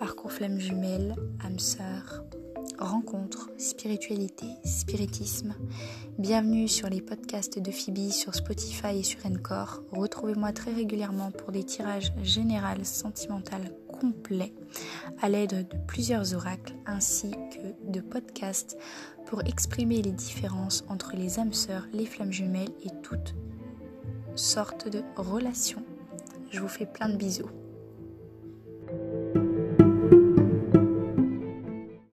parcours flamme jumelle, âme sœur, rencontre, spiritualité, spiritisme. Bienvenue sur les podcasts de Phoebe sur Spotify et sur Encore. Retrouvez-moi très régulièrement pour des tirages généraux sentimental complets à l'aide de plusieurs oracles ainsi que de podcasts pour exprimer les différences entre les âmes sœurs, les flammes jumelles et toutes sortes de relations. Je vous fais plein de bisous.